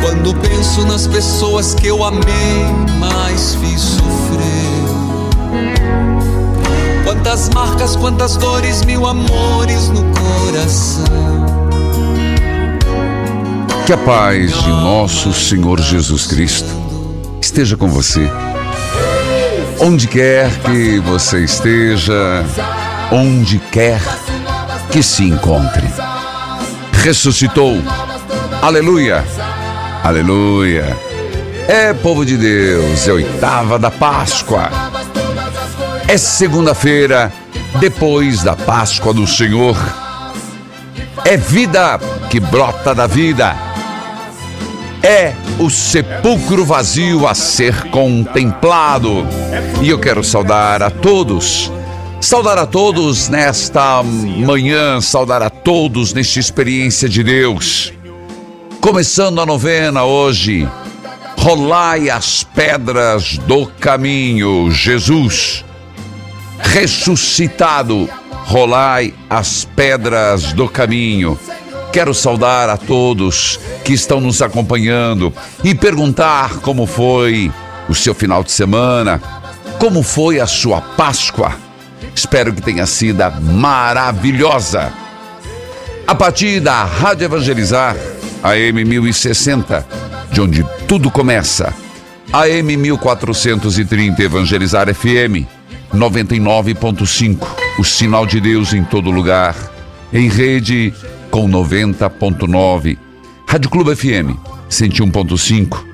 Quando penso nas pessoas que eu amei, mas fiz sofrer. Quantas marcas, quantas dores, mil amores no coração. Que a paz de nosso Senhor Jesus Cristo esteja com você. Onde quer que você esteja, onde quer que se encontre. Ressuscitou. Aleluia. Aleluia. É povo de Deus, é oitava da Páscoa. É segunda-feira, depois da Páscoa do Senhor. É vida que brota da vida. É o sepulcro vazio a ser contemplado. E eu quero saudar a todos. Saudar a todos nesta manhã, saudar a todos nesta experiência de Deus. Começando a novena hoje, rolai as pedras do caminho, Jesus ressuscitado, rolai as pedras do caminho. Quero saudar a todos que estão nos acompanhando e perguntar como foi o seu final de semana, como foi a sua Páscoa. Espero que tenha sido maravilhosa. A partir da Rádio Evangelizar, AM 1060, de onde tudo começa. AM 1430 Evangelizar FM 99.5, o sinal de Deus em todo lugar. Em rede com 90.9, Rádio Clube FM 101.5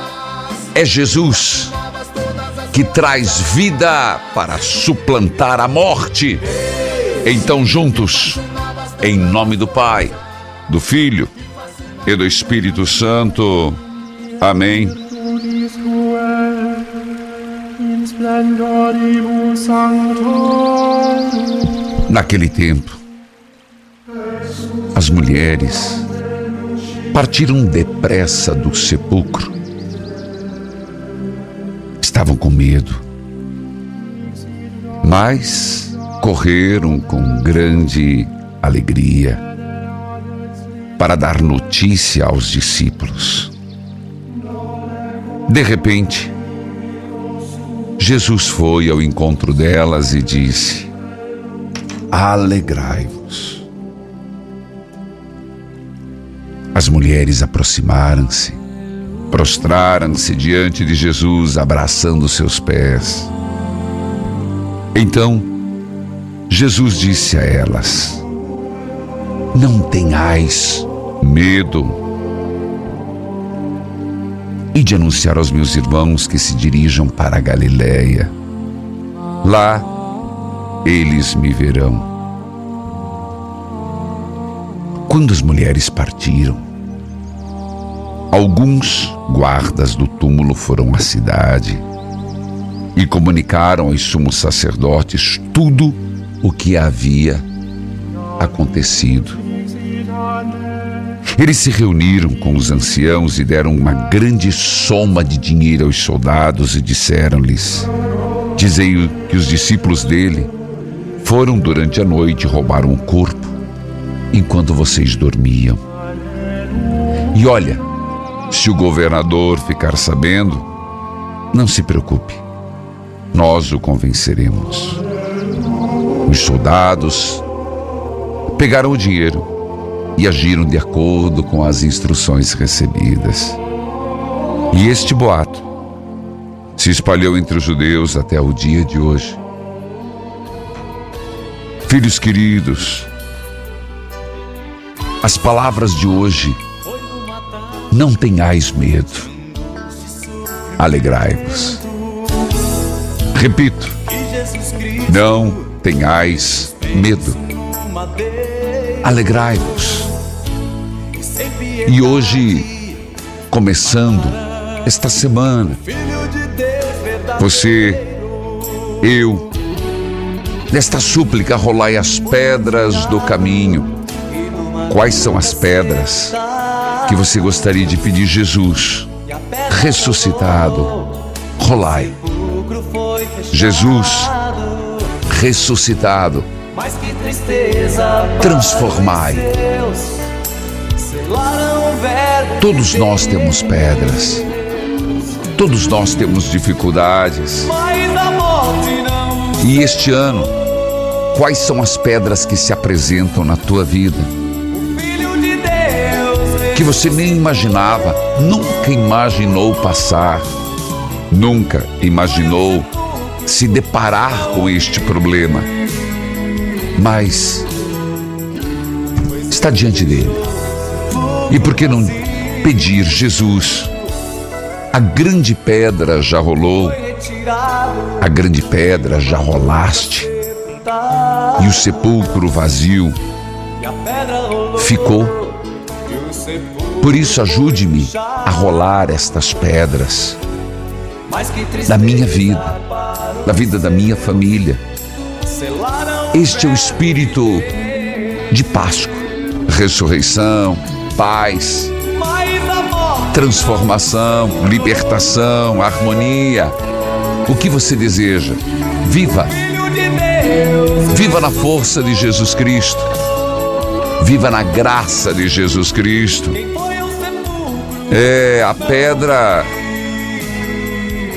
É Jesus que traz vida para suplantar a morte. Então, juntos, em nome do Pai, do Filho e do Espírito Santo. Amém. Naquele tempo, as mulheres partiram depressa do sepulcro. Estavam com medo, mas correram com grande alegria para dar notícia aos discípulos. De repente, Jesus foi ao encontro delas e disse: Alegrai-vos. As mulheres aproximaram-se, prostraram-se diante de Jesus, abraçando seus pés. Então, Jesus disse a elas: Não tenhais medo. e de anunciar aos meus irmãos que se dirijam para a Galiléia. Lá eles me verão. Quando as mulheres partiram, alguns guardas do túmulo foram à cidade e comunicaram aos sumos sacerdotes tudo o que havia acontecido. Eles se reuniram com os anciãos e deram uma grande soma de dinheiro aos soldados e disseram-lhes: Dizei que os discípulos dele foram durante a noite roubar um corpo enquanto vocês dormiam. E olha, se o governador ficar sabendo, não se preocupe, nós o convenceremos. Os soldados pegaram o dinheiro e agiram de acordo com as instruções recebidas. E este boato se espalhou entre os judeus até o dia de hoje. Filhos queridos, as palavras de hoje, não tenhais medo, alegrai-vos. Repito, não tenhais medo, alegrai-vos. E hoje, começando esta semana, você, eu, nesta súplica rolai as pedras do caminho. Quais são as pedras que você gostaria de pedir Jesus ressuscitado? Rolai. Jesus ressuscitado. Transformai. Todos nós temos pedras. Todos nós temos dificuldades. E este ano, quais são as pedras que se apresentam na tua vida? Que você nem imaginava, nunca imaginou passar, nunca imaginou se deparar com este problema. Mas está diante dele. E por que não pedir Jesus? A grande pedra já rolou, a grande pedra já rolaste, e o sepulcro vazio ficou. Por isso, ajude-me a rolar estas pedras da minha vida, da vida da minha família. Este é o espírito de Páscoa, ressurreição, paz, transformação, libertação, harmonia. O que você deseja? Viva! Viva na força de Jesus Cristo. Viva na graça de Jesus Cristo. É, a pedra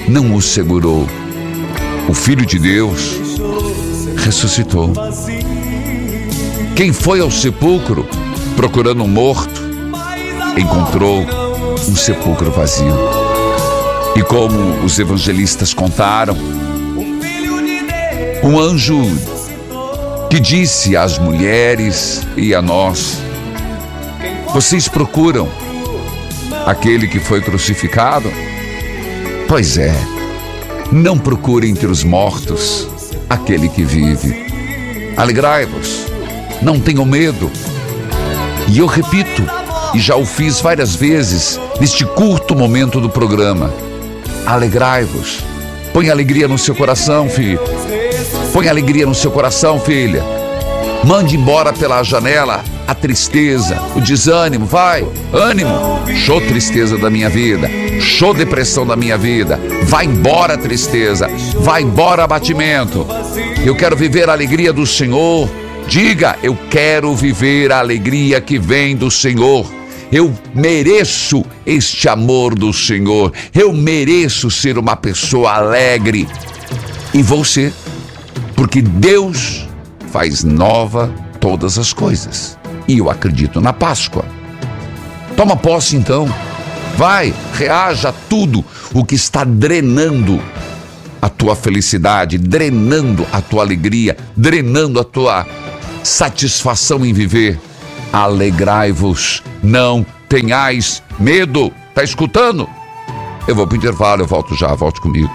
não o segurou. O Filho de Deus ressuscitou. Quem foi ao sepulcro procurando um morto, encontrou um sepulcro vazio. E como os evangelistas contaram, um anjo que disse às mulheres e a nós: Vocês procuram aquele que foi crucificado? Pois é, não procure entre os mortos aquele que vive. Alegrai-vos, não tenham medo. E eu repito, e já o fiz várias vezes neste curto momento do programa. Alegrai-vos. Põe alegria no seu coração, filho. Põe alegria no seu coração, filha. Mande embora pela janela a tristeza, o desânimo. Vai, ânimo. Show tristeza da minha vida. Show depressão da minha vida. Vai embora tristeza. Vai embora abatimento. Eu quero viver a alegria do Senhor. Diga, eu quero viver a alegria que vem do Senhor. Eu mereço este amor do Senhor. Eu mereço ser uma pessoa alegre. E vou ser, porque Deus faz nova todas as coisas. E eu acredito na Páscoa. Toma posse então. Vai, reaja a tudo o que está drenando a tua felicidade, drenando a tua alegria, drenando a tua satisfação em viver alegrai-vos, não tenhais medo. Está escutando? Eu vou pro intervalo, eu volto já, volte comigo.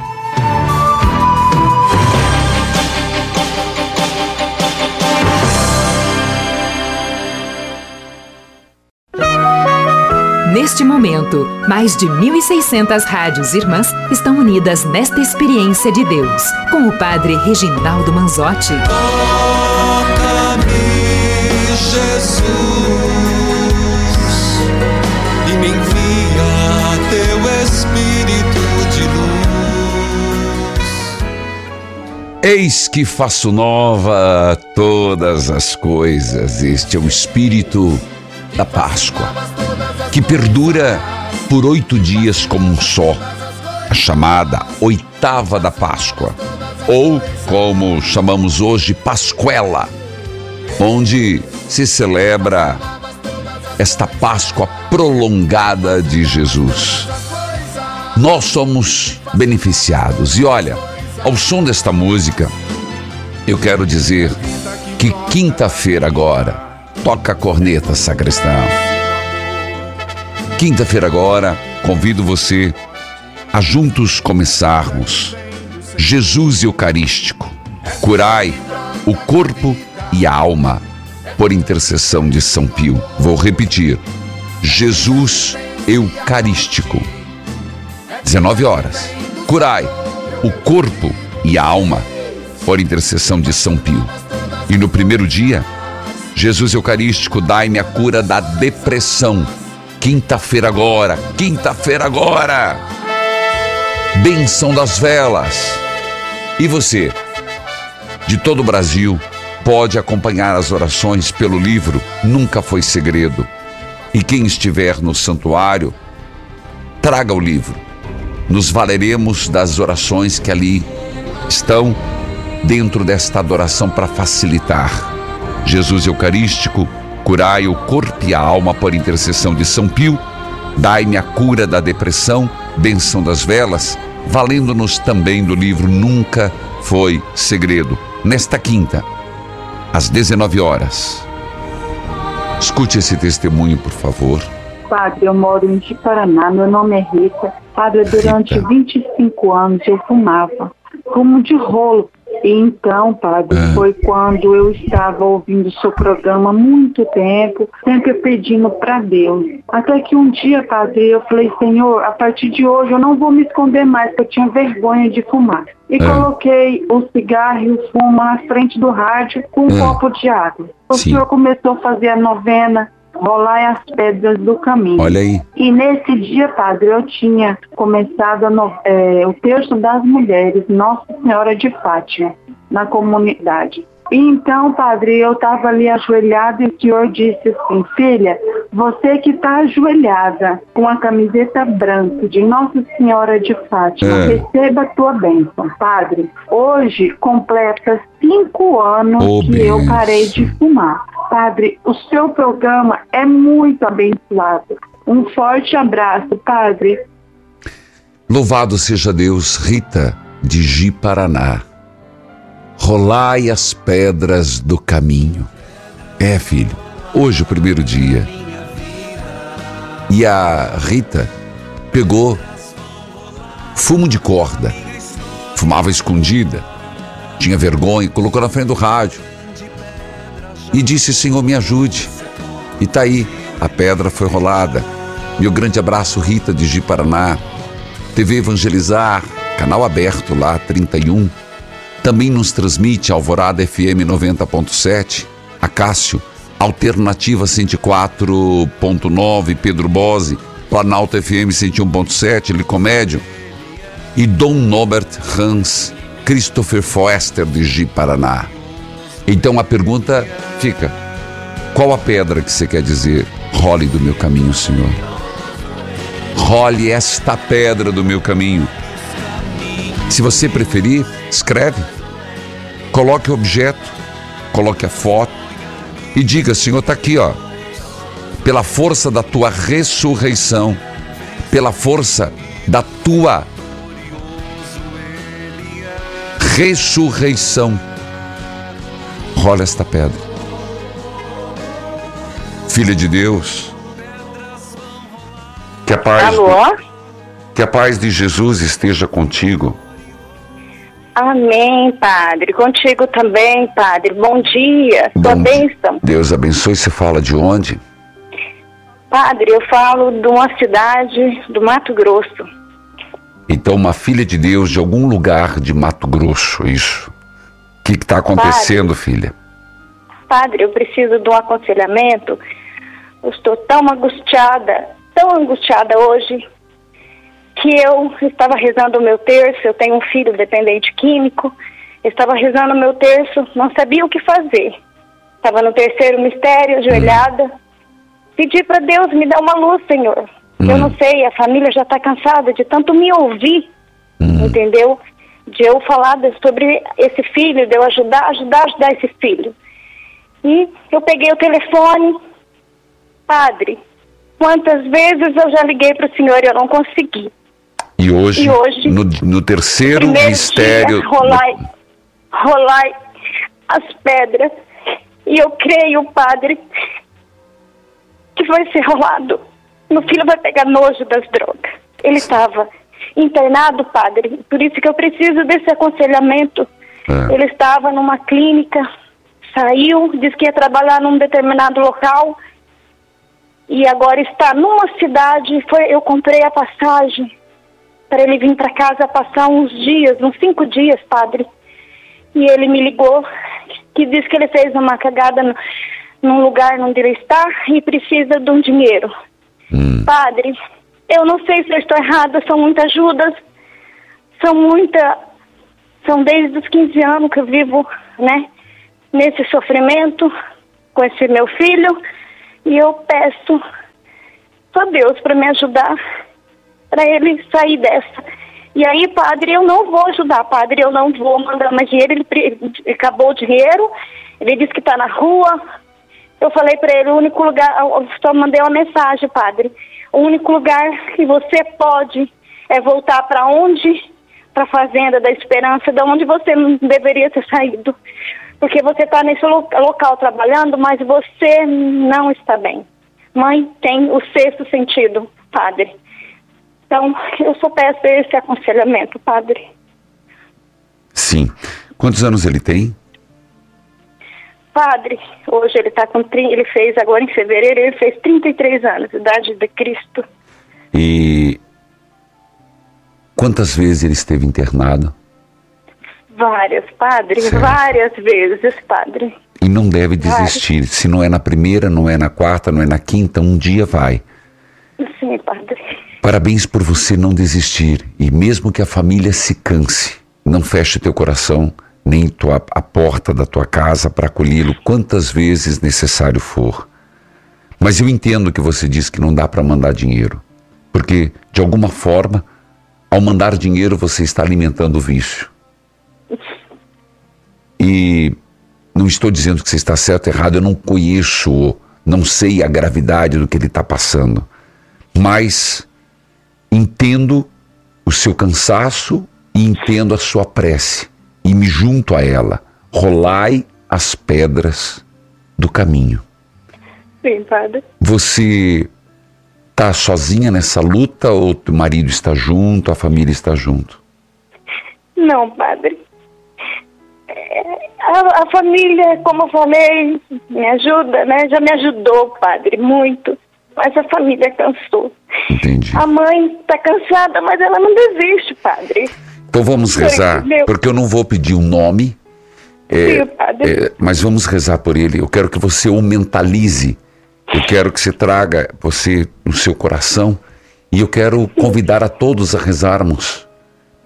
Neste momento, mais de 1.600 rádios irmãs estão unidas nesta experiência de Deus, com o Padre Reginaldo Manzotti. Toca-me, Jesus, e me envia teu Espírito de luz. Eis que faço nova todas as coisas. Este é o Espírito da Páscoa, que perdura por oito dias como um só, a chamada oitava da Páscoa, ou como chamamos hoje, Pascuela, onde se celebra esta Páscoa prolongada de Jesus. Nós somos beneficiados. E olha, ao som desta música, eu quero dizer que quinta-feira agora, toca a corneta, sacristão. Quinta-feira agora, convido você a juntos começarmos Jesus Eucarístico. Curai o corpo e a alma por intercessão de São Pio. Vou repetir. Jesus Eucarístico. 19 horas. Curai o corpo e a alma por intercessão de São Pio. E no primeiro dia, Jesus Eucarístico, dai-me a cura da depressão. Quinta-feira agora, quinta-feira agora. Benção das velas. E você, de todo o Brasil, pode acompanhar as orações pelo livro Nunca Foi Segredo. E quem estiver no santuário, traga o livro. Nos valeremos das orações que ali estão dentro desta adoração para facilitar. Jesus Eucarístico, curai o corpo e a alma por intercessão de São Pio, dai-me a cura da depressão, benção das velas, valendo-nos também do livro Nunca Foi Segredo. Nesta quinta, às 19 horas. Escute esse testemunho, por favor. Padre, eu moro em Paraná, meu nome é Rita. Padre, durante Rita. 25 anos eu fumava, fumo de rolo. Então, padre, É. foi quando eu estava ouvindo o seu programa há muito tempo, sempre pedindo para Deus. Até que um dia, padre, eu falei, Senhor, a partir de hoje eu não vou me esconder mais, porque eu tinha vergonha de fumar. E É. coloquei o cigarro e o fumo na frente do rádio com um É. copo de água. O Sim. senhor começou a fazer a novena, rolar as pedras do caminho. Olha aí. E nesse dia, padre, eu tinha começado no- é, o texto das mulheres, Nossa Senhora de Fátima, na comunidade. Então, padre, eu estava ali ajoelhada e o senhor disse assim, filha, você que está ajoelhada com a camiseta branca de Nossa Senhora de Fátima, É. receba a tua bênção. Padre, hoje completa cinco anos Ô, que eu bênção. parei de fumar. Padre, o seu programa é muito abençoado. Um forte abraço, Padre. Louvado seja Deus, Rita de Ji Paraná. Rolai as pedras do caminho. É, filho, hoje o primeiro dia. E a Rita pegou fumo de corda, fumava escondida, tinha vergonha, colocou na frente do rádio e disse: Senhor, me ajude. E tá aí, a pedra foi rolada. Meu grande abraço, Rita de Ji Paraná. TV Evangelizar, canal aberto lá, 31. Também nos transmite Alvorada FM 90.7, Acácio, Alternativa 104.9, Pedro Bose, Planalto FM 101.7, Licomédio e Dom Norbert Hans, Christopher Foester de Ji Paraná. Então a pergunta fica: qual a pedra que você quer dizer? Role do meu caminho, Senhor. Role esta pedra do meu caminho. Se você preferir, escreve. Coloque o objeto, coloque a foto e diga: Senhor, está aqui, ó. Pela força da tua ressurreição, pela força da tua ressurreição, rola esta pedra. Filha de Deus, que a paz, Alô? Que a paz de Jesus esteja contigo. Amém, Padre. Contigo também, Padre. Bom dia. Sua Bom bênção. Deus abençoe. Você fala de onde? Padre, eu falo de uma cidade do Mato Grosso. Então, uma filha de Deus de algum lugar de Mato Grosso, isso. O que está acontecendo, filha? Padre, eu preciso de um aconselhamento. Eu estou tão angustiada, tão angustiada hoje, que eu estava rezando o meu terço. Eu tenho um filho dependente químico. Estava rezando o meu terço, não sabia o que fazer. Estava no terceiro mistério, ajoelhada. Pedi para Deus me dar uma luz, Senhor. Eu não sei, a família já está cansada de tanto me ouvir, entendeu? De eu falar sobre esse filho, de eu ajudar, ajudar, ajudar esse filho. E eu peguei o telefone, padre, quantas vezes eu já liguei para o senhor e eu não consegui. E hoje, E hoje, no, no terceiro mistério. dia, rolai, rolai as pedras. E eu creio, padre, que vai ser rolado. Meu filho vai pegar nojo das drogas. Ele estava internado, padre, por isso que eu preciso desse aconselhamento. É. Ele estava numa clínica, saiu, disse que ia trabalhar num determinado local e agora está numa cidade. Foi, eu comprei a passagem para ele vir para casa passar uns dias, uns cinco dias, padre. E ele me ligou, que disse que ele fez uma cagada no, num lugar onde ele está e precisa de um dinheiro. Padre, eu não sei se eu estou errada, são muitas ajudas, são muita. São desde os 15 anos que eu vivo, né, nesse sofrimento com esse meu filho. E eu peço a Deus para me ajudar, para ele sair dessa. E aí, padre, eu não vou ajudar, padre, eu não vou mandar mais dinheiro. Ele, acabou o dinheiro, ele disse que está na rua. Eu falei para ele: o único lugar, eu só mandei uma mensagem, padre. O único lugar que você pode é voltar para onde? Para a Fazenda da Esperança, da onde você não deveria ter saído. Porque você está nesse lo- local trabalhando, mas você não está bem. Mãe tem o sexto sentido, padre. Então, eu só peço esse aconselhamento, padre. Sim. Quantos anos ele tem? Padre, hoje ele está com. Ele fez agora em fevereiro, ele fez 33 anos, idade de Cristo. E quantas vezes ele esteve internado? Várias, padre, Certo. várias vezes, padre. E não deve desistir. Se não é na primeira, não é na quarta, não é na quinta, um dia vai. Sim, padre. Parabéns por você não desistir. E mesmo que a família se canse, não feche teu coração, nem tua, a porta da tua casa para acolhê-lo quantas vezes necessário for. Mas eu entendo que você diz que não dá para mandar dinheiro. Porque, de alguma forma, ao mandar dinheiro, você está alimentando o vício. E não estou dizendo que você está certo ou errado, eu não conheço, não sei a gravidade do que ele está passando. Mas entendo o seu cansaço e entendo a sua prece e me junto a ela. Rolai as pedras do caminho. Sim, padre. Você está sozinha nessa luta ou teu marido está junto, a família está junto? Não, padre. É, A, a família, como eu falei, me ajuda, né? Já me ajudou, padre, muito. Mas a família cansou. Entendi. A mãe está cansada, mas ela não desiste, padre. Então vamos rezar, meu- porque eu não vou pedir um nome, padre. é, mas vamos rezar por ele. Eu quero que você o mentalize. Eu quero que você traga você no seu coração e eu quero convidar a todos a rezarmos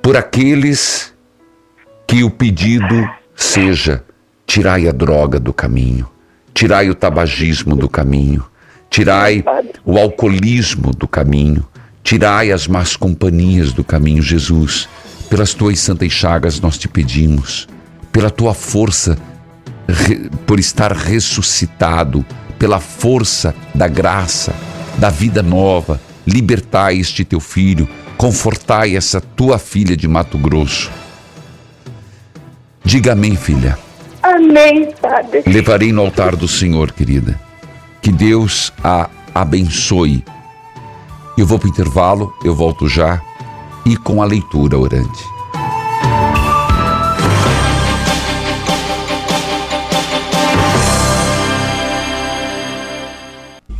por aqueles que o pedido seja: tirai a droga do caminho, tirai o tabagismo do caminho, tirai o alcoolismo do caminho, tirai as más companhias do caminho, Jesus. Pelas tuas santas chagas nós te pedimos, pela tua força, por estar ressuscitado, pela força da graça, da vida nova, libertai este teu filho, confortai essa tua filha de Mato Grosso. Diga amém, filha. Amém, padre. Levarei no altar do Senhor, querida. Que Deus a abençoe. Eu vou para o intervalo, eu volto já. e com a leitura orante.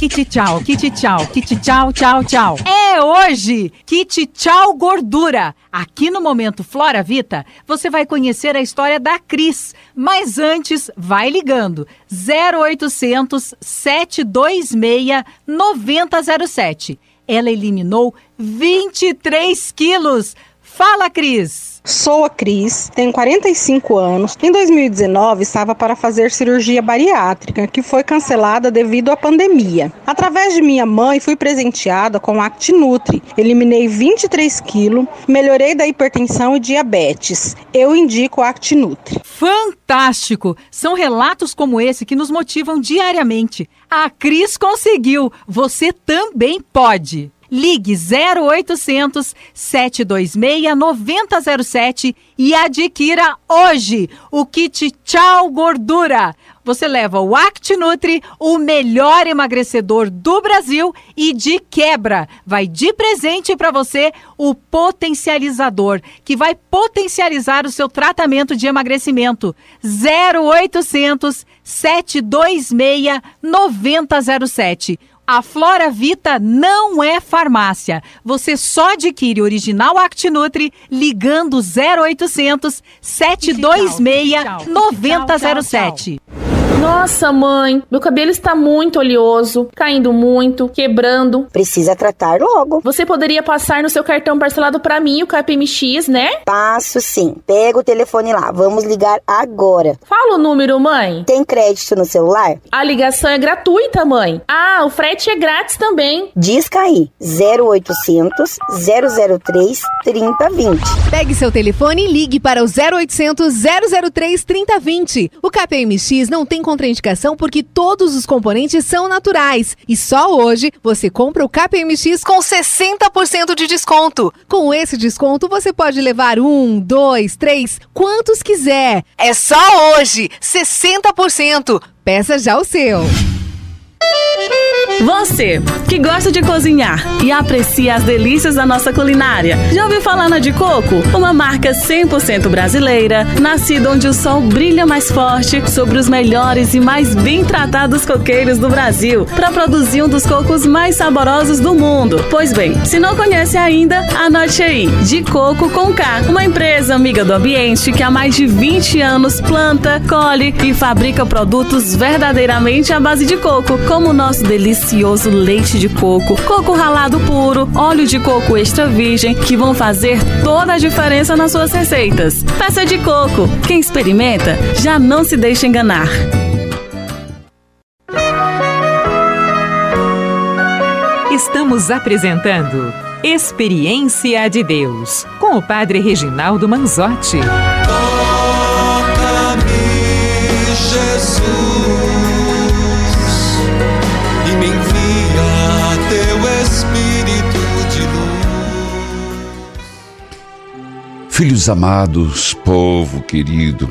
Kit tchau, kit tchau, kit tchau, tchau, tchau. É hoje! Kit tchau gordura. Aqui no Momento Flora Vita, você vai conhecer a história da Cris. Mas antes, vai ligando. 0800 726 9007. Ela eliminou 23 quilos. Fala, Cris! Sou a Cris, tenho 45 anos. Em 2019 estava para fazer cirurgia bariátrica, que foi cancelada devido à pandemia. Através de minha mãe, fui presenteada com Actinutri. Eliminei 23 quilos, melhorei da hipertensão e diabetes. Eu indico Actinutri. Fantástico! São relatos como esse que nos motivam diariamente. A Cris conseguiu, você também pode. Ligue 0800 726 9007 e adquira hoje o kit Tchau Gordura. Você leva o ActiNutri, o melhor emagrecedor do Brasil e de quebra. Vai de presente para você o potencializador, que vai potencializar o seu tratamento de emagrecimento. 0800 726 9007. A Flora Vita não é farmácia. Você só adquire o original Actinutri ligando 0800 726 9007. Nossa, mãe, meu cabelo está muito oleoso, caindo muito, quebrando. Precisa tratar logo. Você poderia passar no seu cartão parcelado para mim, o KPMX, né? Passo sim. Pega o telefone lá. Vamos ligar agora. Fala o número, mãe. Tem crédito no celular? A ligação é gratuita, mãe. Ah, o frete é grátis também. Disca aí. 0800 003 3020. Pegue seu telefone e ligue para o 0800 003 3020. O KPMX não tem contraindicação porque todos os componentes são naturais. E só hoje você compra o KPMX com 60% de desconto. Com esse desconto você pode levar um, dois, três, quantos quiser. É só hoje, 60%. Peça já o seu. Você que gosta de cozinhar e aprecia as delícias da nossa culinária, já ouviu falar na de coco? Uma marca 100% brasileira, nascida onde o sol brilha mais forte sobre os melhores e mais bem tratados coqueiros do Brasil, para produzir um dos cocos mais saborosos do mundo. Pois bem, se não conhece ainda, anote aí: De Coco com K, uma empresa amiga do ambiente que há mais de 20 anos planta, colhe e fabrica produtos verdadeiramente à base de coco como o nosso delicioso leite de coco, coco ralado puro, óleo de coco extra virgem, que vão fazer toda a diferença nas suas receitas. Peça de coco. Quem experimenta já não se deixa enganar. Estamos apresentando Experiência de Deus com o Padre Reginaldo Manzotti. Filhos amados, povo querido,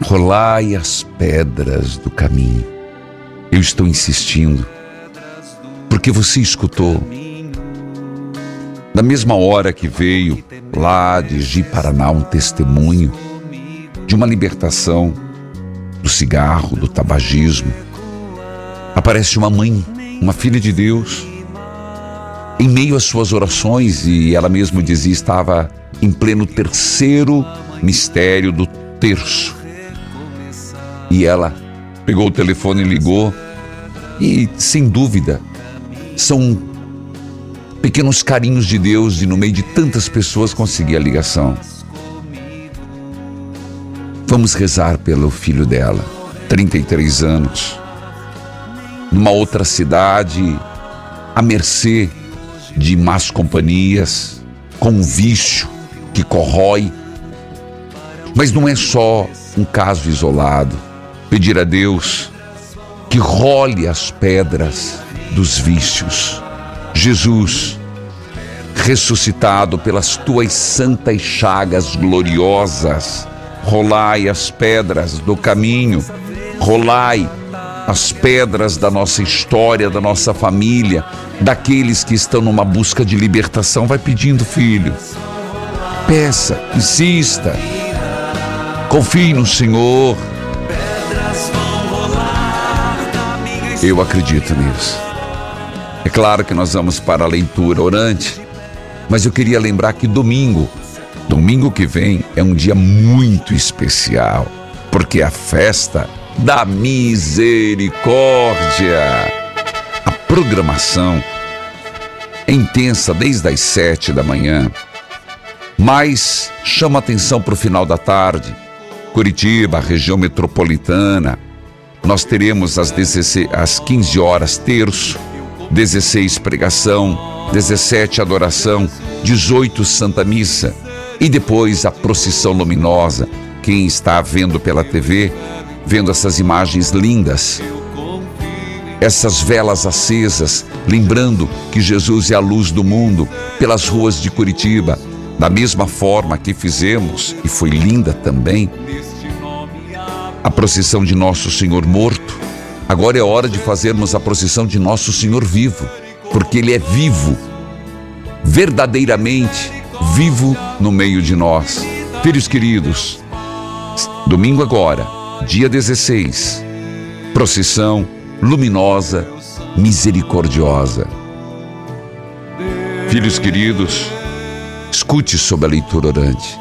rolai as pedras do caminho. Eu estou insistindo, porque você escutou. Na mesma hora que veio lá de Ji-Paraná um testemunho de uma libertação do cigarro, do tabagismo, aparece uma mãe, uma filha de Deus, em meio às suas orações, e ela mesma dizia estava em pleno terceiro mistério do terço. E ela pegou o telefone e ligou, e sem dúvida, são pequenos carinhos de Deus de no meio de tantas pessoas conseguir a ligação. Vamos rezar pelo filho dela, 33 anos, numa outra cidade, à mercê de más companhias, com vício que corrói. Mas não é só um caso isolado. Pedir a Deus que role as pedras dos vícios. Jesus, ressuscitado pelas tuas santas chagas gloriosas, rolai as pedras do caminho, rolai as pedras da nossa história, da nossa família, daqueles que estão numa busca de libertação. Vai pedindo, filho. Peça, insista. Confie no Senhor. Eu acredito nisso. É claro que nós vamos para a leitura orante, mas eu queria lembrar que domingo, domingo que vem, é um dia muito especial, porque a festa da misericórdia. A programação é intensa desde as sete da manhã, mas chama atenção para o final da tarde. Curitiba, região metropolitana, nós teremos às, 16, às 15 horas terço, 16 pregação, 17 adoração, 18 Santa Missa e depois a procissão luminosa. Quem está vendo pela TV, vendo essas imagens lindas, essas velas acesas, lembrando que Jesus é a luz do mundo pelas ruas de Curitiba, da mesma forma que fizemos, e foi linda também, a procissão de Nosso Senhor morto. Agora é hora de fazermos a procissão de Nosso Senhor vivo, porque Ele é vivo, verdadeiramente vivo no meio de nós. Filhos queridos, domingo agora, dia 16, procissão luminosa, misericordiosa. Filhos queridos, escute sobre a leitura orante.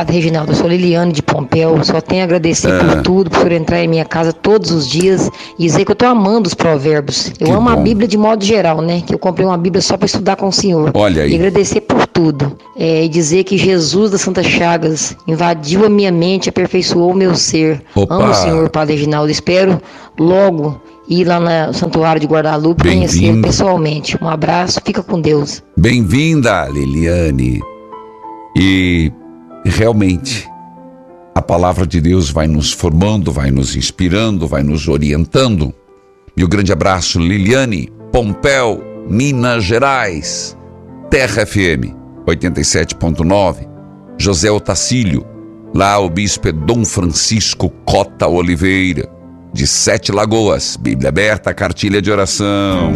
Padre Reginaldo, eu sou Liliane de Pompeu, só tenho a agradecer É. por tudo, por entrar em minha casa todos os dias e dizer que eu tô amando os provérbios. Eu Que amo a bom. Bíblia de modo geral, né? Que eu comprei uma Bíblia só para estudar com o Senhor. Olha aí. E agradecer por tudo. É, e dizer que Jesus das Santas Chagas invadiu a minha mente, aperfeiçoou o meu ser. Opa. Amo o Senhor, Padre Reginaldo. Espero logo ir lá no Santuário de Guadalupe conhecer pessoalmente. Um abraço, fica com Deus. Bem-vinda, Liliane. E realmente, a palavra de Deus vai nos formando, vai nos inspirando, vai nos orientando. Meu grande abraço, Liliane, Pompéu, Minas Gerais, Terra FM 87.9, José Otacílio, lá o bispo é Dom Francisco Cota Oliveira, de Sete Lagoas, Bíblia aberta, cartilha de oração.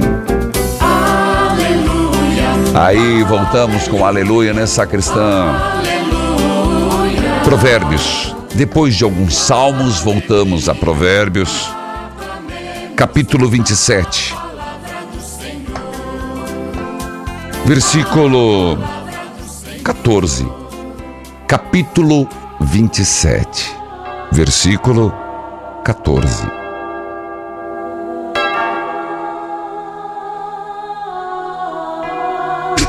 Aí voltamos com aleluia, né, sacristão? Provérbios. Depois de alguns salmos, voltamos a Provérbios, capítulo 27. Versículo 14. Capítulo 27. Versículo 14.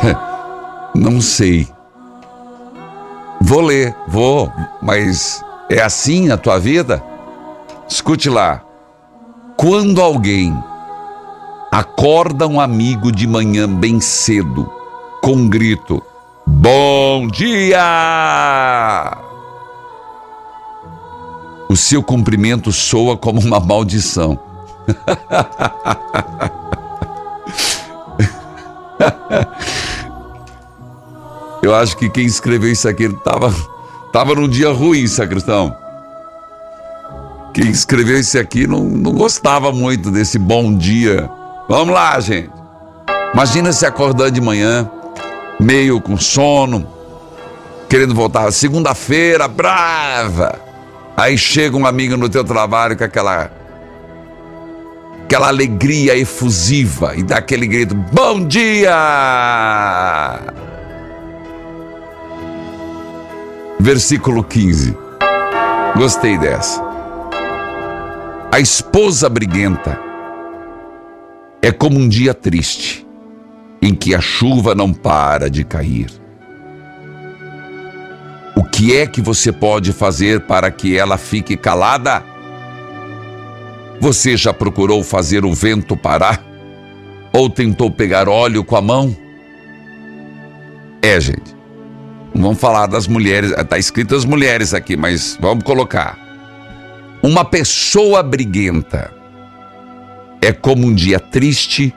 Não sei. Vou ler, vou, mas é assim a tua vida? Escute lá. Quando alguém acorda um amigo de manhã bem cedo, com um grito: Bom dia! O seu cumprimento soa como uma maldição. Eu acho que quem escreveu isso aqui estava tava num dia ruim, sacristão. Quem escreveu isso aqui não, não gostava muito desse bom dia. Vamos lá, gente. Imagina se acordar de manhã, meio com sono, querendo voltar segunda-feira, brava. Aí chega um amigo no teu trabalho com aquela aquela alegria efusiva e dá aquele grito: "Bom dia!" Versículo 15. Gostei dessa. A esposa briguenta é como um dia triste, em que a chuva não para de cair. O que é que você pode fazer para que ela fique calada? Você já procurou fazer o vento parar? Ou tentou pegar óleo com a mão? É, gente. Vamos falar das mulheres, está escrito as mulheres aqui, mas vamos colocar. Uma pessoa briguenta é como um dia triste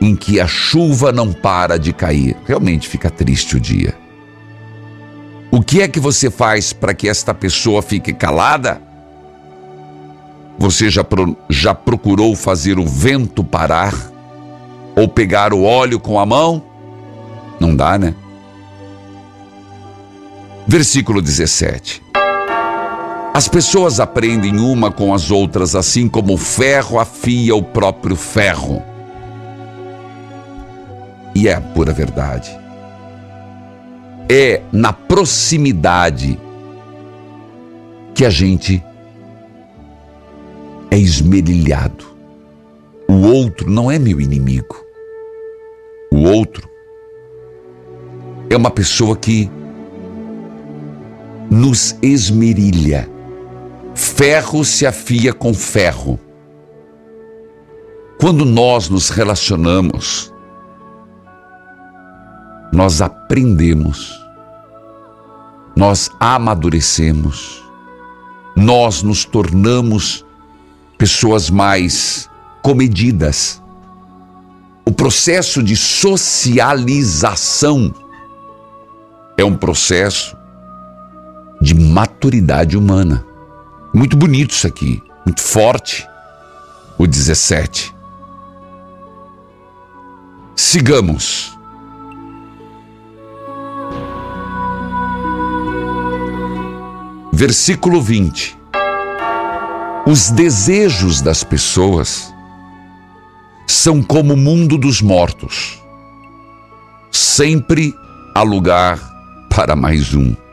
em que a chuva não para de cair. Realmente fica triste o dia. O que é que você faz para que esta pessoa fique calada? Você já, pro, já procurou fazer o vento parar? Ou pegar o óleo com a mão? Não dá, né? Versículo 17. As pessoas aprendem uma com as outras, assim como o ferro afia o próprio ferro. E é a pura verdade. É na proximidade que a gente é esmerilhado. O outro não é meu inimigo. O outro é uma pessoa que nos esmerilha. Ferro se afia com ferro. Quando nós nos relacionamos, nós aprendemos, nós amadurecemos, nós nos tornamos pessoas mais comedidas. O processo de socialização é um processo de maturidade humana. Muito bonito isso aqui, muito forte. O 17. Sigamos. Versículo 20. Os desejos das pessoas são como o mundo dos mortos. Sempre há lugar para mais um.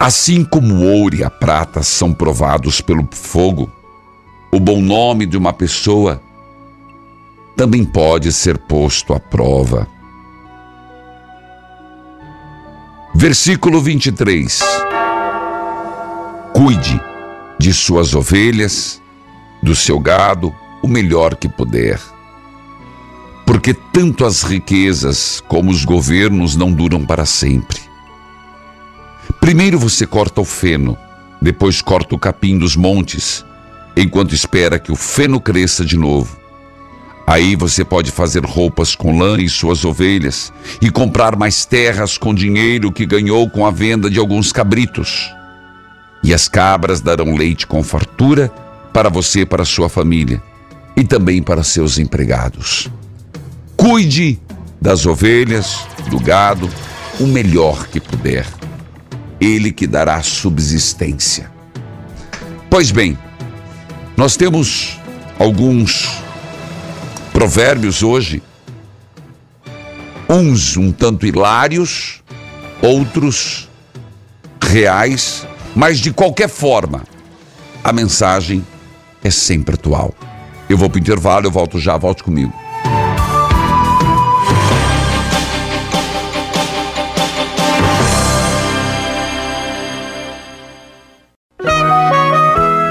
Assim como o ouro e a prata são provados pelo fogo, o bom nome de uma pessoa também pode ser posto à prova. Versículo 23. Cuide de suas ovelhas, do seu gado, o melhor que puder. Porque tanto as riquezas como os governos não duram para sempre. Primeiro você corta o feno, depois corta o capim dos montes, enquanto espera que o feno cresça de novo. Aí você pode fazer roupas com lã e suas ovelhas e comprar mais terras com dinheiro que ganhou com a venda de alguns cabritos. E as cabras darão leite com fartura para você e para sua família e também para seus empregados. Cuide das ovelhas, do gado, o melhor que puder. Ele que dará subsistência. Pois bem, nós temos alguns provérbios hoje, uns um tanto hilários, outros reais, mas de qualquer forma, a mensagem é sempre atual. Eu vou para o intervalo, eu volto já, volte comigo.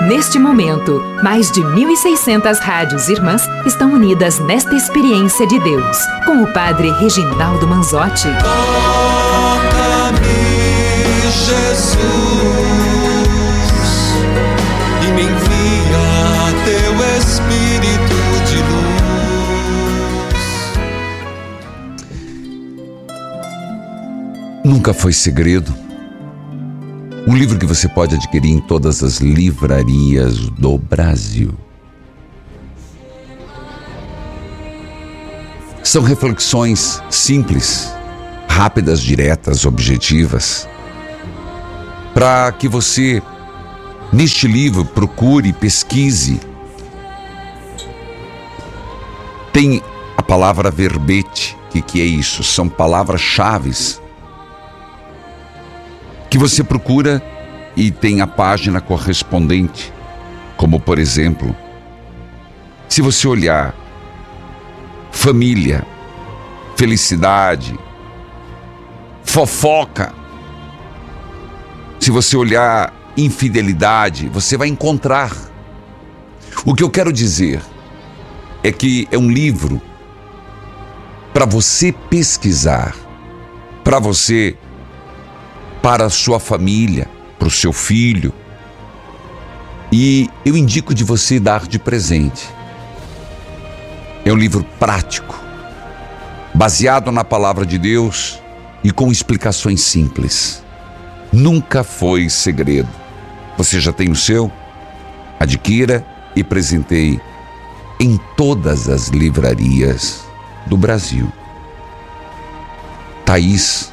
Neste momento, mais de 1.600 rádios irmãs estão unidas nesta experiência de Deus, com o Padre Reginaldo Manzotti. Toca-me, Jesus, e me envia teu Espírito de luz. Nunca foi segredo. Um livro que você pode adquirir em todas as livrarias do Brasil. São reflexões simples, rápidas, diretas, objetivas, para que você, neste livro, procure, pesquise. Tem a palavra verbete, o que, que é isso? São palavras-chaves que você procura e tem a página correspondente, como por exemplo, se você olhar família, felicidade, fofoca, se você olhar infidelidade, você vai encontrar. O que eu quero dizer é que é um livro para você pesquisar, para você para a sua família, para o seu filho. E eu indico de você dar de presente. É um livro prático, baseado na palavra de Deus e com explicações simples. Nunca foi segredo. Você já tem o seu? Adquira e presenteie em todas as livrarias do Brasil. Thaís,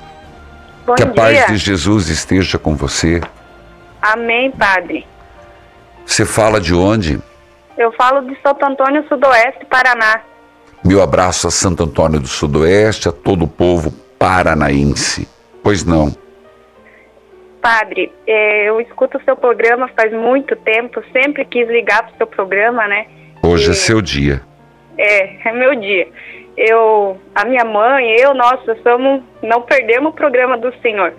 Bom que a dia. paz de Jesus esteja com você. Amém, padre. Você fala de onde? Eu falo de Santo Antônio Sudoeste, Paraná. Meu abraço a Santo Antônio do Sudoeste, a todo o povo paranaense. Pois não. Padre, eh, eu escuto o seu programa faz muito tempo, sempre quis ligar para o seu programa, né? Hoje é seu dia. É, é meu dia. Eu, a minha mãe, eu, nossa, somos, não perdemos o programa do Senhor.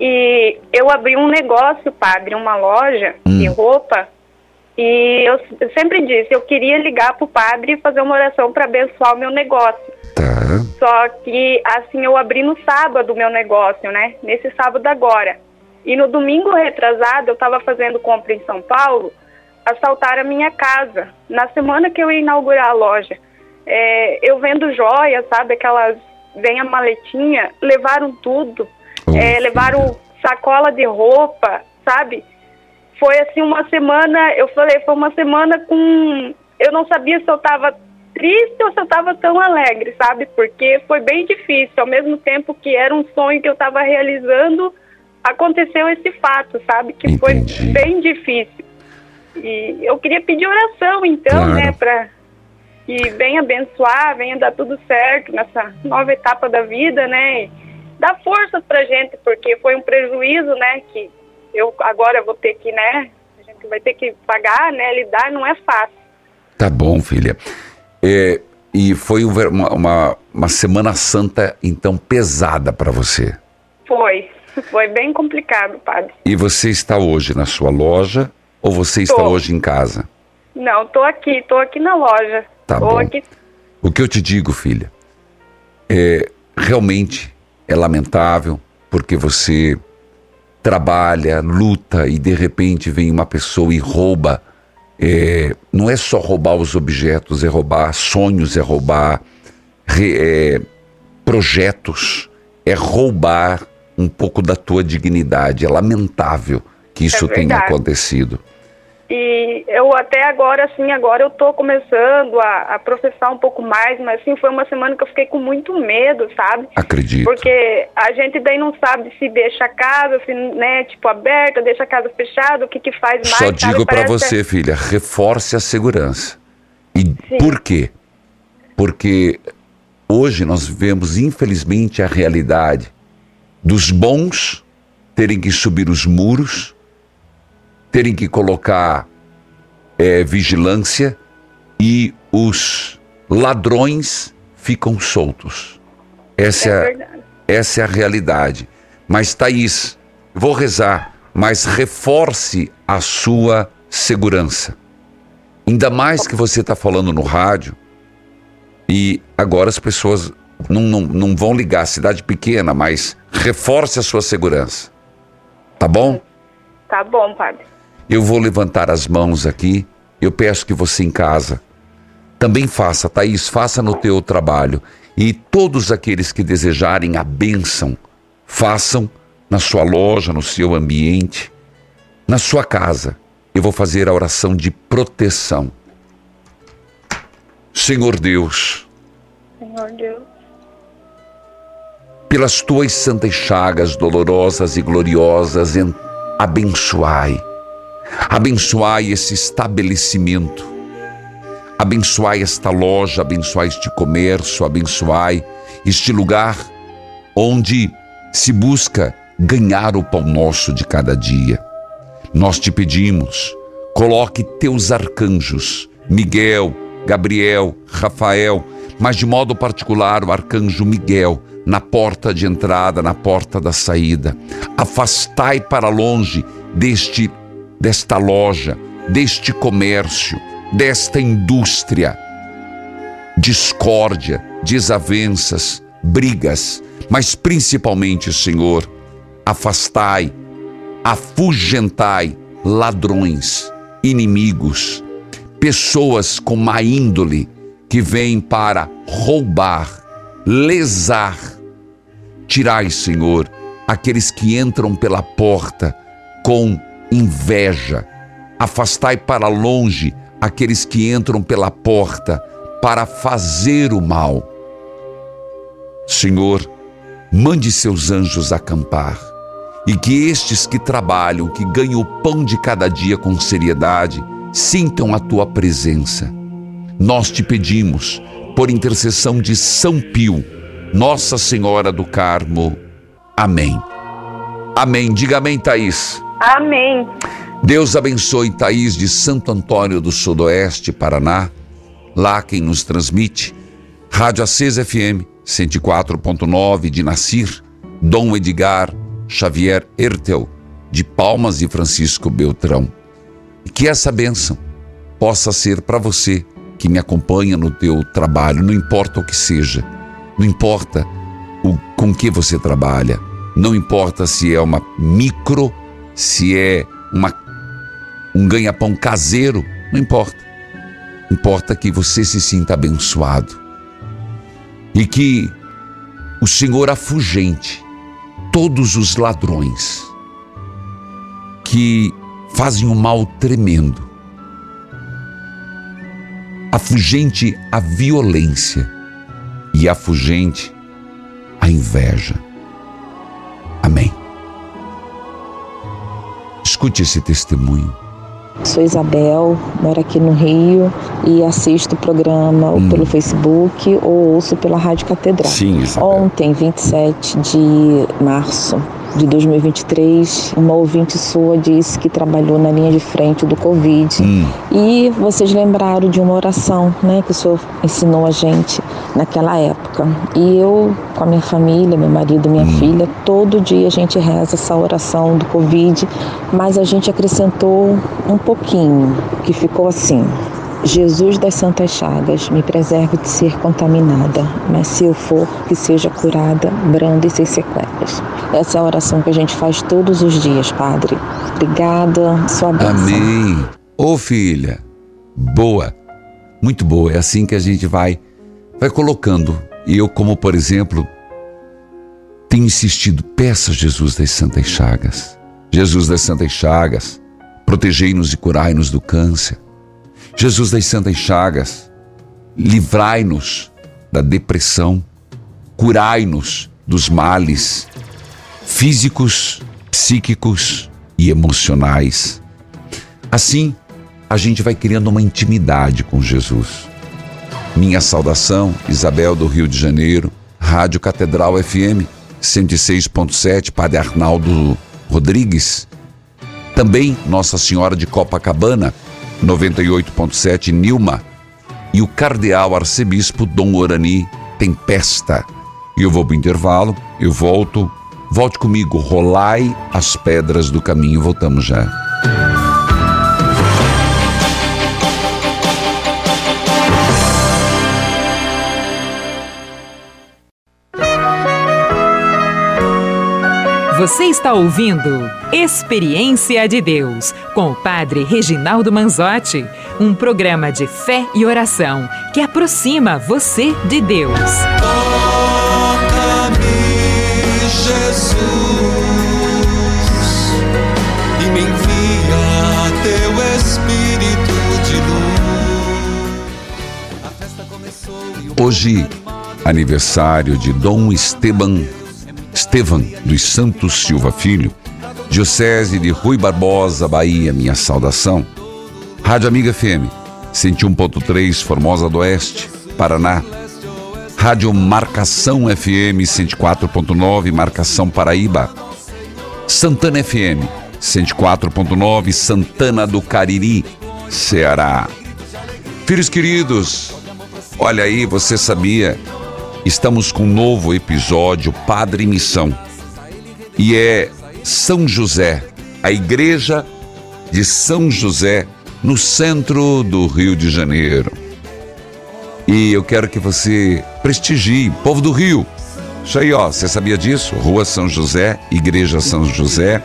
E eu abri um negócio, padre, uma loja de roupa. E eu, eu sempre disse, eu queria ligar pro padre e fazer uma oração para abençoar o meu negócio. Só que assim eu abri no sábado o meu negócio, né? Nesse sábado agora. E no domingo retrasado eu estava fazendo compra em São Paulo, assaltaram a minha casa. Na semana que eu ia inaugurar a loja, É, eu vendo joias, sabe? Aquelas vem a maletinha, levaram tudo, É, levaram sacola de roupa, sabe? Foi assim uma semana, eu falei, foi uma semana com. Eu não sabia se eu tava triste ou se eu tava tão alegre, sabe? Porque foi bem difícil. Ao mesmo tempo que era um sonho que eu tava realizando, aconteceu esse fato, sabe? Que foi bem difícil. E eu queria pedir oração, então, Claro. né, pra que venha abençoar, venha dar tudo certo nessa nova etapa da vida, né? E dar forças pra gente, porque foi um prejuízo, né, que eu agora vou ter que, né, a gente vai ter que pagar, né, lidar, não é fácil. Tá bom, filha. É, e foi um uma, uma, uma Semana Santa, então, pesada para você. Foi, foi bem complicado, padre. E você está hoje na sua loja ou você está Tô. hoje em casa? Não, tô aqui, tô aqui na loja. Tá bom. O que eu te digo, filha, é realmente é lamentável porque você trabalha, luta e de repente vem uma pessoa e rouba. é, não é só roubar os objetos, é roubar sonhos, é roubar re- é, projetos, é roubar um pouco da tua dignidade. É lamentável que isso tenha verdade. acontecido. E eu até agora, assim, agora eu tô começando a, a processar um pouco mais, mas assim, foi uma semana que eu fiquei com muito medo, sabe? Acredito. Porque a gente daí não sabe se deixa a casa, se, né, tipo, aberta, deixa a casa fechada, o que que faz mais, Só digo para você, filha, reforce a segurança. E por quê? Porque hoje nós vivemos, infelizmente, a realidade dos bons terem que subir os muros, terem que colocar eh, vigilância e os ladrões ficam soltos. Essa É é, essa é a realidade. Mas, Thaís, vou rezar, mas reforce a sua segurança. Ainda mais que você está falando no rádio e agora as pessoas não, não, não vão ligar, cidade pequena, mas reforce a sua segurança. Tá bom? Tá bom, padre. Eu vou levantar as mãos aqui. Eu peço que você em casa também faça, Thaís, faça no teu trabalho. E todos aqueles que desejarem a bênção, façam na sua loja, no seu ambiente, na sua casa. Eu vou fazer a oração de proteção. Senhor Deus, Senhor Deus. pelas tuas santas chagas dolorosas e gloriosas, en- abençoai. Abençoai esse estabelecimento. Abençoai esta loja, abençoai este comércio, abençoai este lugar onde se busca ganhar o pão nosso de cada dia. Nós te pedimos, coloque teus arcanjos, Miguel, Gabriel, Rafael, mas de modo particular o arcanjo Miguel, na porta de entrada, na porta da saída. Afastai para longe deste desta loja, deste comércio, desta indústria. Discórdia, desavenças, brigas, mas principalmente, Senhor, afastai, afugentai ladrões, inimigos, pessoas com má índole que vêm para roubar, lesar. Tirai, Senhor, aqueles que entram pela porta com inveja. Afastai para longe aqueles que entram pela porta para fazer o mal. Senhor, mande seus anjos acampar e que estes que trabalham, que ganham o pão de cada dia com seriedade, sintam a tua presença. Nós te pedimos, por intercessão de São Pio, Nossa Senhora do Carmo. Amém. Amém. Diga amém, Thaís. Amém. Deus abençoe Thaís de Santo Antônio do Sudoeste, Paraná. Lá quem nos transmite, Rádio Acesa FM 104.9 de Nacir, Dom Edgar Xavier Ertel, de Palmas e Francisco Beltrão. E que essa bênção possa ser para você que me acompanha no teu trabalho, não importa o que seja, não importa o, com que você trabalha, não importa se é uma micro, se é uma, um ganha-pão caseiro, não importa. Importa que você se sinta abençoado e que o Senhor afugente todos os ladrões que fazem um mal tremendo, afugente a violência e afugente a inveja. Amém. Escute esse testemunho. Sou Isabel, moro aqui no Rio e assisto o programa hum. pelo Facebook ou ouço pela Rádio Catedral. Sim, Isabel. Ontem, 27 de março, de 2023, uma ouvinte sua disse que trabalhou na linha de frente do Covid. Hum. E vocês lembraram de uma oração né, que o senhor ensinou a gente naquela época. E eu, com a minha família, meu marido, minha hum. filha, todo dia a gente reza essa oração do Covid, mas a gente acrescentou um pouquinho, que ficou assim. Jesus das Santas Chagas, me preserve de ser contaminada, mas se eu for, que seja curada, branda e sem sequelas. Essa é a oração que a gente faz todos os dias, Padre. Obrigada, sua bênção. Amém. Ô filha, boa, muito boa. É assim que a gente vai, vai colocando. E eu, como por exemplo, tenho insistido, peça Jesus das Santas Chagas. Jesus das Santas Chagas, protegei-nos e curai-nos do câncer Jesus das Santas Chagas, livrai-nos da depressão, curai-nos dos males físicos, psíquicos e emocionais. Assim, a gente vai criando uma intimidade com Jesus. Minha saudação, Isabel do Rio de Janeiro, Rádio Catedral FM 106.7, Padre Arnaldo Rodrigues. Também Nossa Senhora de Copacabana, 98.7 Nilma e o cardeal arcebispo Dom Orani Tempesta. E eu vou para o intervalo, eu volto. Volte comigo, rolai as pedras do caminho. Voltamos já. Você está ouvindo Experiência de Deus com o Padre Reginaldo Manzotti, um programa de fé e oração que aproxima você de Deus. Toca-me, Jesus, e me envia teu Espírito de luz. Hoje, aniversário de Dom Esteban Estevam dos Santos Silva Filho, Diocese de Rui Barbosa, Bahia, minha saudação. Rádio Amiga FM, 101.3, Formosa do Oeste, Paraná. Rádio Marcação FM 104.9, Marcação Paraíba. Santana FM 104.9, Santana do Cariri, Ceará. Filhos queridos, olha aí, você sabia Estamos com um novo episódio Padre Missão. E é São José, a igreja de São José, no centro do Rio de Janeiro. E eu quero que você prestigie, povo do Rio. Isso aí, ó, você sabia disso? Rua São José, Igreja São José.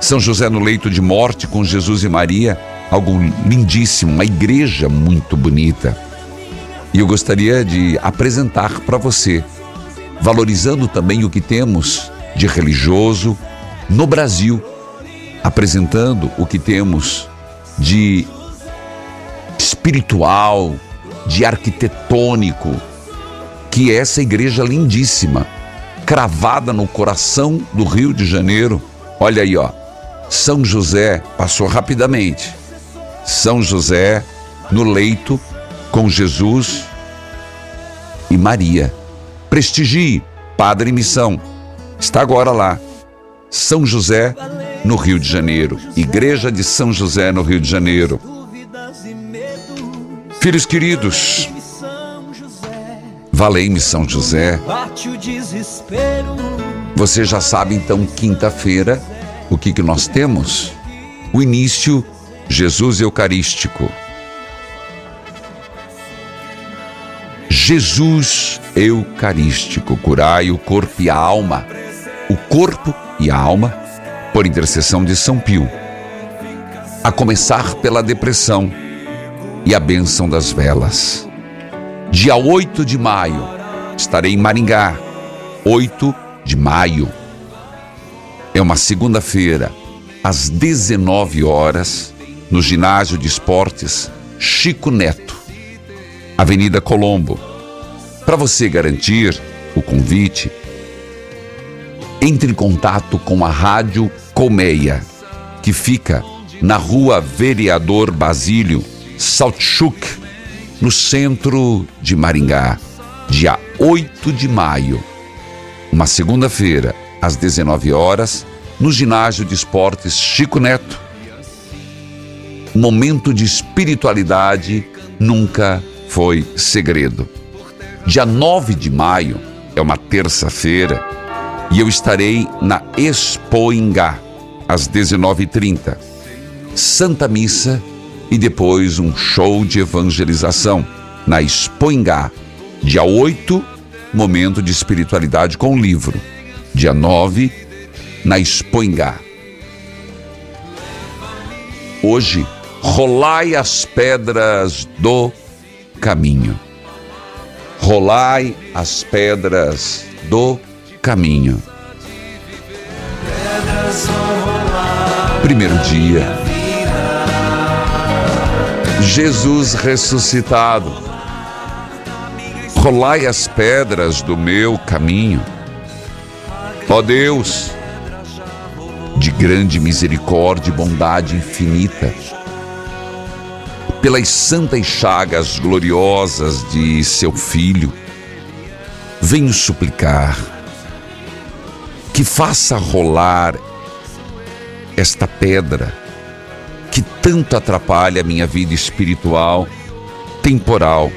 São José no leito de morte com Jesus e Maria, algo lindíssimo, uma igreja muito bonita. E eu gostaria de apresentar para você, valorizando também o que temos de religioso no Brasil, apresentando o que temos de espiritual, de arquitetônico, que é essa igreja lindíssima, cravada no coração do Rio de Janeiro. Olha aí, ó. São José passou rapidamente. São José no leito com Jesus e Maria. Prestigie, Padre Missão. Está agora lá. São José, no Rio de Janeiro. Igreja de São José, no Rio de Janeiro. Filhos queridos, valei-me São José. Você já sabe então, quinta-feira, o que, que nós temos? O início, Jesus Eucarístico. Jesus Eucarístico, curai o corpo e a alma, o corpo e a alma, por intercessão de São Pio. A começar pela depressão e a bênção das velas. Dia 8 de maio, estarei em Maringá. 8 de maio. É uma segunda-feira, às 19 horas, no ginásio de esportes Chico Neto, Avenida Colombo. Para você garantir o convite, entre em contato com a Rádio Colmeia, que fica na rua Vereador Basílio, Saltchuk, no centro de Maringá, dia 8 de maio, uma segunda-feira, às 19 horas, no ginásio de esportes Chico Neto. Momento de espiritualidade nunca foi segredo. Dia 9 de maio, é uma terça-feira, e eu estarei na Expoingá, às 19h30. Santa Missa e depois um show de evangelização na Expoingá. Dia 8, momento de espiritualidade com o livro. Dia 9, na Expoingá. Hoje, rolai as pedras do caminho. Rolai as pedras do caminho. Primeiro dia. Jesus ressuscitado. Rolai as pedras do meu caminho. Ó Deus, de grande misericórdia e bondade infinita, pelas santas chagas gloriosas de seu Filho, venho suplicar que faça rolar esta pedra que tanto atrapalha a minha vida espiritual, temporal.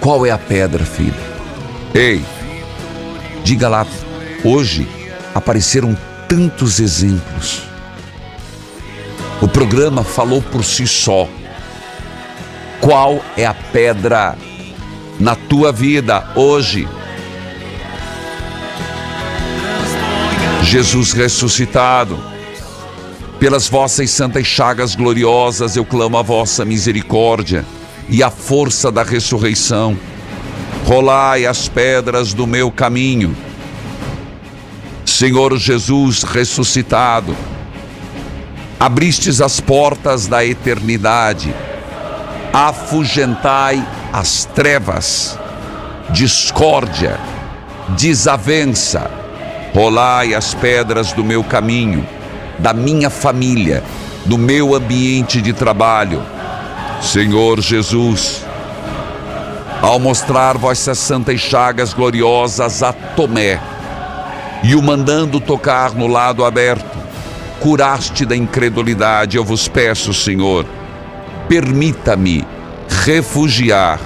Qual é a pedra, filho? Ei, diga lá, hoje apareceram tantos exemplos o programa falou por si só. Qual é a pedra na tua vida hoje? Jesus ressuscitado, pelas vossas santas chagas gloriosas eu clamo a vossa misericórdia e a força da ressurreição. Rolai as pedras do meu caminho. Senhor Jesus ressuscitado, abristes as portas da eternidade, afugentai as trevas, discórdia, desavença, rolai as pedras do meu caminho, da minha família, do meu ambiente de trabalho. Senhor Jesus, ao mostrar vossas santas chagas gloriosas a Tomé e o mandando tocar no lado aberto, curaste da incredulidade, eu vos peço, Senhor, permita-me refugiar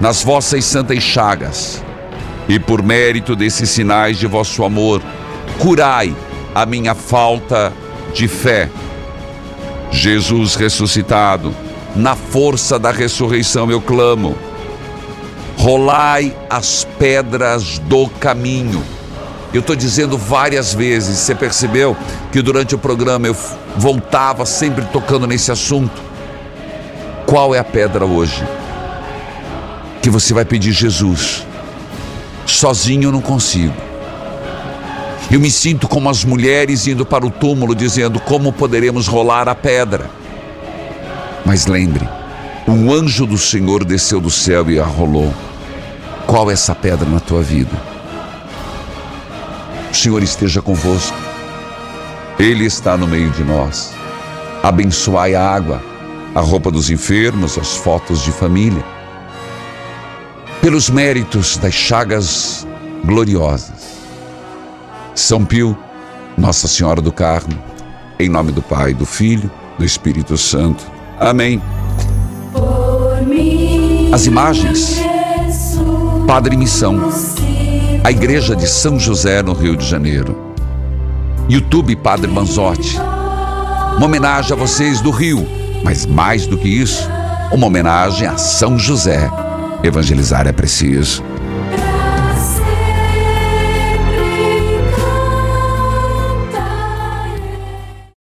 nas vossas santas chagas e por mérito desses sinais de vosso amor, curai a minha falta de fé. Jesus ressuscitado, na força da ressurreição eu clamo. Rolai as pedras do caminho eu estou dizendo várias vezes, você percebeu que durante o programa eu voltava sempre tocando nesse assunto? Qual é a pedra hoje? Que você vai pedir Jesus. Sozinho eu não consigo. Eu me sinto como as mulheres indo para o túmulo dizendo como poderemos rolar a pedra. Mas lembre, um anjo do Senhor desceu do céu e a rolou. Qual é essa pedra na tua vida? Senhor esteja convosco. Ele está no meio de nós. Abençoai a água, a roupa dos enfermos, as fotos de família. Pelos méritos das chagas gloriosas. São Pio, Nossa Senhora do Carmo, em nome do Pai, do Filho, do Espírito Santo. Amém. As imagens. Padre Missão. A Igreja de São José, no Rio de Janeiro. YouTube Padre Manzotti. Uma homenagem a vocês do Rio, mas mais do que isso, uma homenagem a São José. Evangelizar é preciso.